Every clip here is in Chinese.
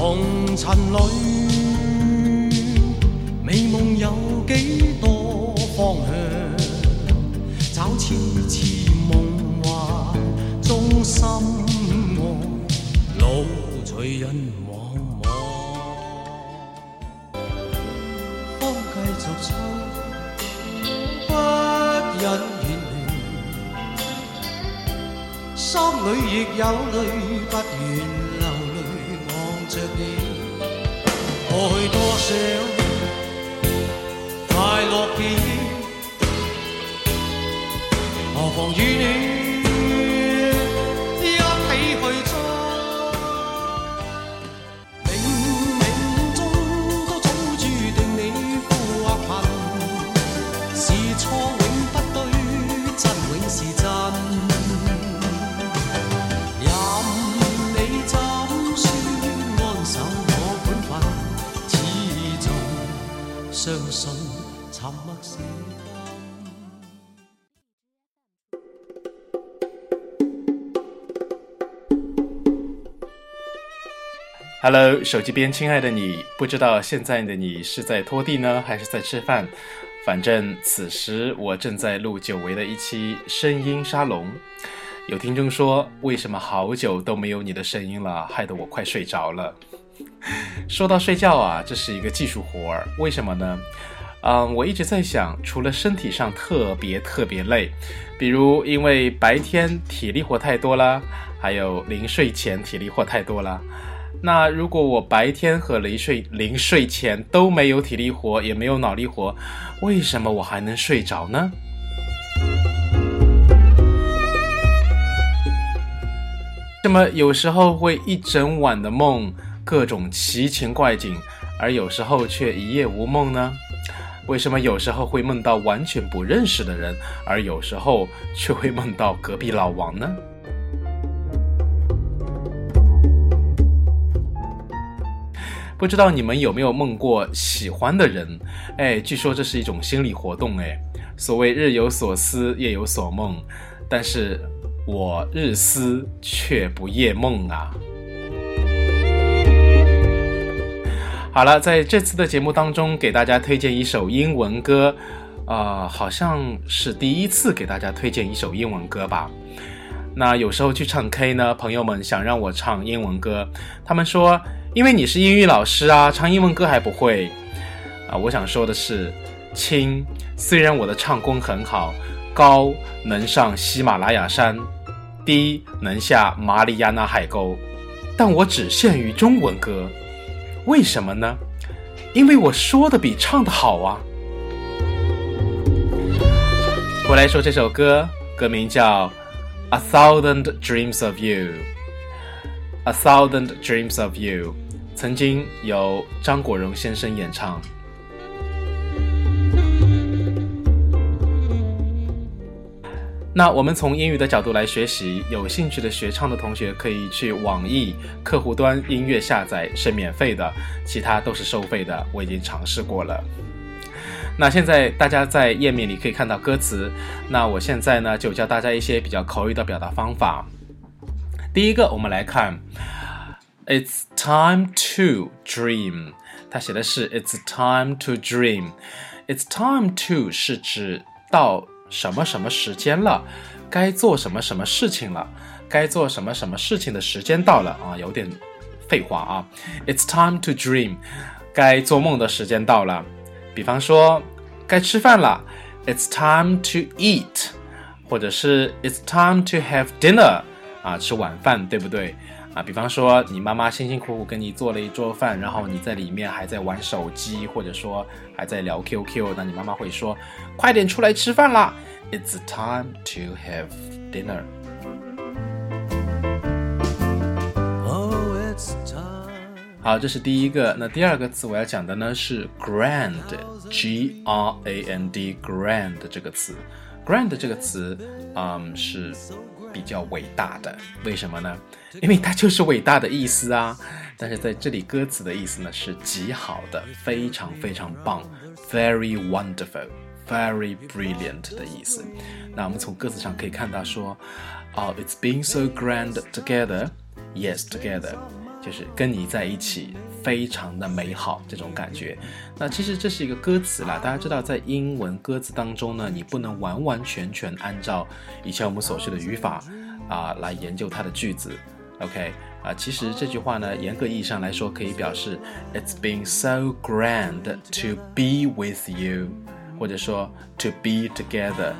红尘里美梦有几多方向？找痴痴梦幻中心爱，路随人茫茫，风继续吹，不忍远离，心里亦有泪，不愿着你。过去多少快乐记忆，何妨与你 Hello，手机边亲爱的你，不知道现在的你是在拖地呢，还是在吃饭？反正此时我正在录久违的一期声音沙龙。有听众说，为什么好久都没有你的声音了，害得我快睡着了。说到睡觉啊，这是一个技术活儿，为什么呢？嗯，我一直在想，除了身体上特别特别累，比如因为白天体力活太多了，还有临睡前体力活太多了。那如果我白天和临睡临睡前都没有体力活，也没有脑力活，为什么我还能睡着呢？那么有时候会一整晚的梦，各种奇情怪景，而有时候却一夜无梦呢？为什么有时候会梦到完全不认识的人，而有时候却会梦到隔壁老王呢？不知道你们有没有梦过喜欢的人？哎，据说这是一种心理活动。哎，所谓日有所思，夜有所梦，但是我日思却不夜梦啊。好了，在这次的节目当中，给大家推荐一首英文歌，啊、好像是第一次给大家推荐一首英文歌吧。那有时候去唱 K 呢，朋友们想让我唱英文歌，他们说，因为你是英语老师啊，唱英文歌还不会啊。我想说的是，亲，虽然我的唱功很好，高能上喜马拉雅山，低能下马里亚纳海沟，但我只限于中文歌。为什么呢？因为我说的比唱的好啊。我来说这首歌，歌名叫《A Thousand Dreams of You》。A Thousand Dreams of You，曾经由张国荣先生演唱。那我们从英语的角度来学习，有兴趣的学唱的同学可以去网易客户端音乐下载，是免费的，其他都是收费的，我已经尝试过了。那现在大家在页面里可以看到歌词，那我现在呢就教大家一些比较口语的表达方法。第一个，我们来看，It's time to dream，它写的是 It's time to dream，It's time to 是指到什么什么时间了，该做什么什么事情了，该做什么什么事情的时间到了啊，有点废话啊。It's time to dream，该做梦的时间到了。比方说，该吃饭了，It's time to eat，或者是 It's time to have dinner，啊，吃晚饭，对不对？啊，比方说你妈妈辛辛苦苦给你做了一桌饭，然后你在里面还在玩手机，或者说还在聊 QQ，那你妈妈会说：“快点出来吃饭啦！”It's time to have dinner。Oh, it's time. 好，这是第一个。那第二个词我要讲的呢是 grand，G R A N D，grand 这个词，grand 这个词，嗯，是比较伟大的。为什么呢？因为它就是伟大的意思啊。但是在这里歌词的意思呢是极好的，非常非常棒，very wonderful，very brilliant 的意思。那我们从歌词上可以看到说，哦，It's been so grand together, yes together，就是跟你在一起非常的美好这种感觉。那其实这是一个歌词啦，大家知道在英文歌词当中呢，你不能完完全全按照以前我们所说的语法啊来研究它的句子。OK 啊，其实这句话呢，严格意义上来说，可以表示 It's been so grand to be with you，或者说 to be together。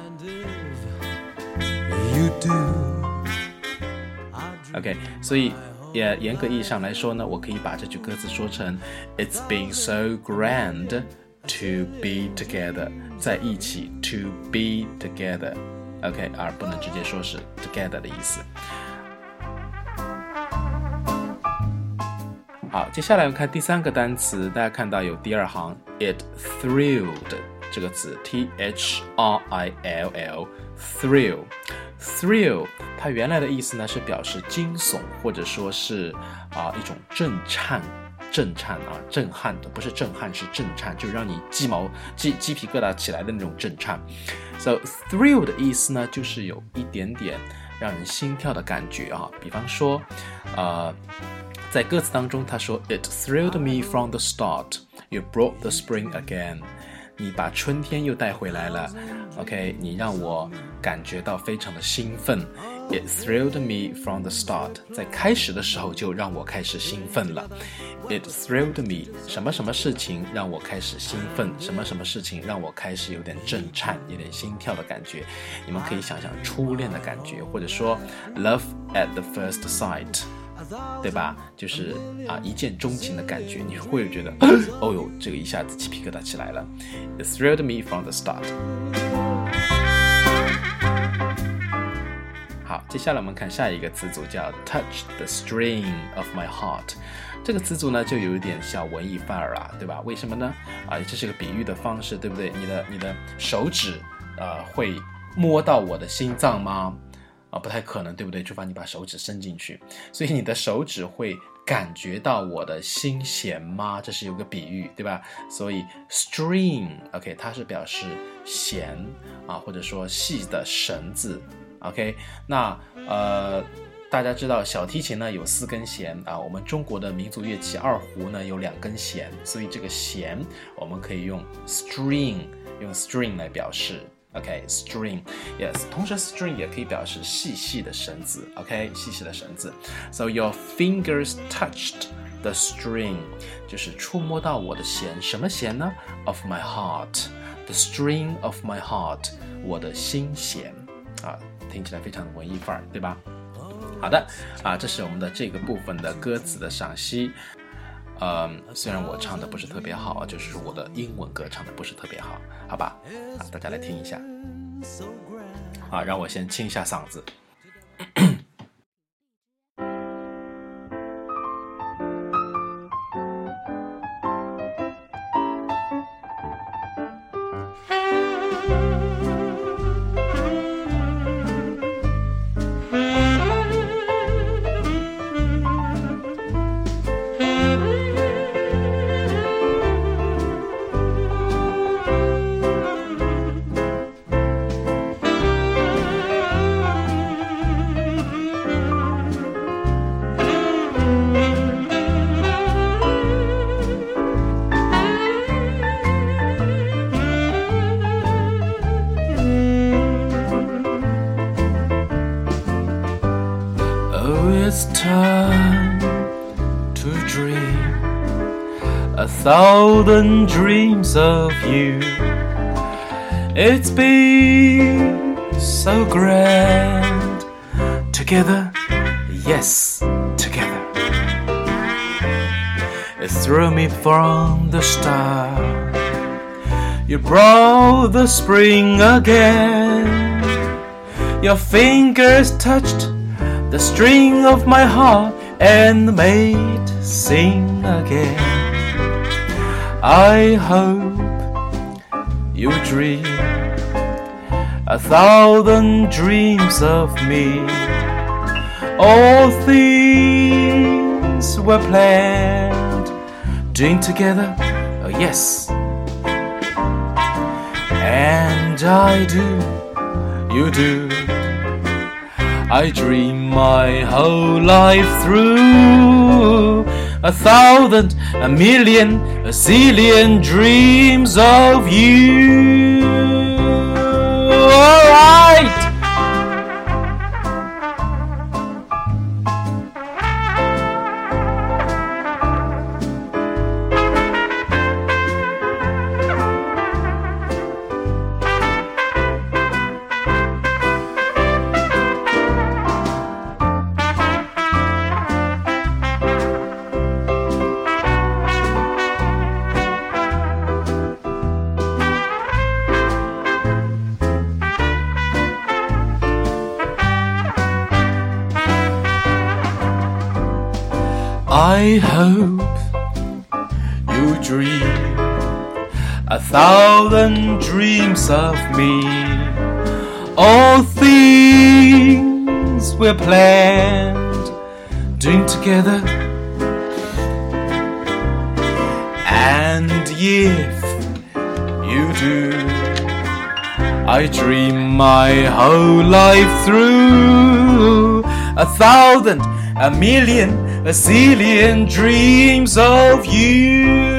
You do. OK，所以也严格意义上来说呢，我可以把这句歌词说成 It's been so grand to be together，在一起 to be together。OK，而不能直接说是 together 的意思。好，接下来我们看第三个单词，大家看到有第二行，it thrilled 这个词，t h r i l l，thrill，thrill， 它原来的意思呢是表示惊悚或者说是啊、一种震颤。震颤啊，震撼的不是震撼，是震颤，就让你鸡毛鸡鸡皮疙瘩起来的那种震颤。So thrill 的意思呢，就是有一点点让人心跳的感觉啊。比方说，呃，在歌词当中，他说：“It thrilled me from the start. You brought the spring again.” 你把春天又带回来了，OK？你让我感觉到非常的兴奋。It thrilled me from the start，在开始的时候就让我开始兴奋了。It thrilled me，什么什么事情让我开始兴奋？什么什么事情让我开始有点震颤、有点心跳的感觉？你们可以想象初恋的感觉，或者说 love at the first sight。对吧？就是啊，一见钟情的感觉，你会觉得，哦哟，这个一下子鸡皮疙瘩起来了。It thrilled me from the start。好，接下来我们看下一个词组，叫 touch the string of my heart。这个词组呢，就有一点小文艺范儿啊，对吧？为什么呢？啊，这是个比喻的方式，对不对？你的你的手指，呃，会摸到我的心脏吗？啊，不太可能，对不对？除非你把手指伸进去，所以你的手指会感觉到我的心弦吗？这是有个比喻，对吧？所以 string，OK，、它是表示弦啊，或者说细的绳子，OK。那呃，大家知道小提琴呢有四根弦啊，我们中国的民族乐器二胡呢有两根弦，所以这个弦我们可以用 string，用 string 来表示。OK，string，yes，、同时 string 也可以表示细细的绳子，OK，细细的绳子。So your fingers touched the string，就是触摸到我的弦，什么弦呢？Of my heart，the string of my heart，我的心弦啊，听起来非常的文艺范儿，对吧？好的，啊，这是我们的这个部分的歌词的赏析。嗯，虽然我唱的不是特别好，就是我的英文歌唱的不是特别好，好吧？啊，大家来听一下。啊，让我先清一下嗓子。Thousand dreams of you. It's been so grand together, yes, together. It threw me from the start. You brought the spring again. Your fingers touched the string of my heart and made sing again. I hope you dream a thousand dreams of me. All things were planned, doing together, oh yes. And I do, you do. I dream my whole life through a thousand, a million, a zillion dreams of you. Alright! I hope you dream a thousand dreams of me. All things we're planned, doing together. And if you do, I dream my whole life through a thousand, a million, a zillion dreams of you.